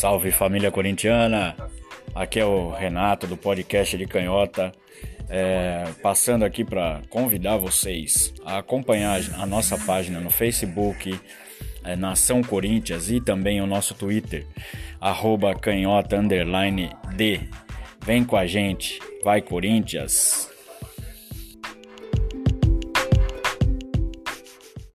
Salve família corintiana! Aqui é o Renato do podcast de Canhota, é, passando aqui para convidar vocês a acompanhar a nossa página no Facebook, é, Nação Corinthians e também o nosso Twitter, @canhota_d. Vem com a gente, vai Corinthians!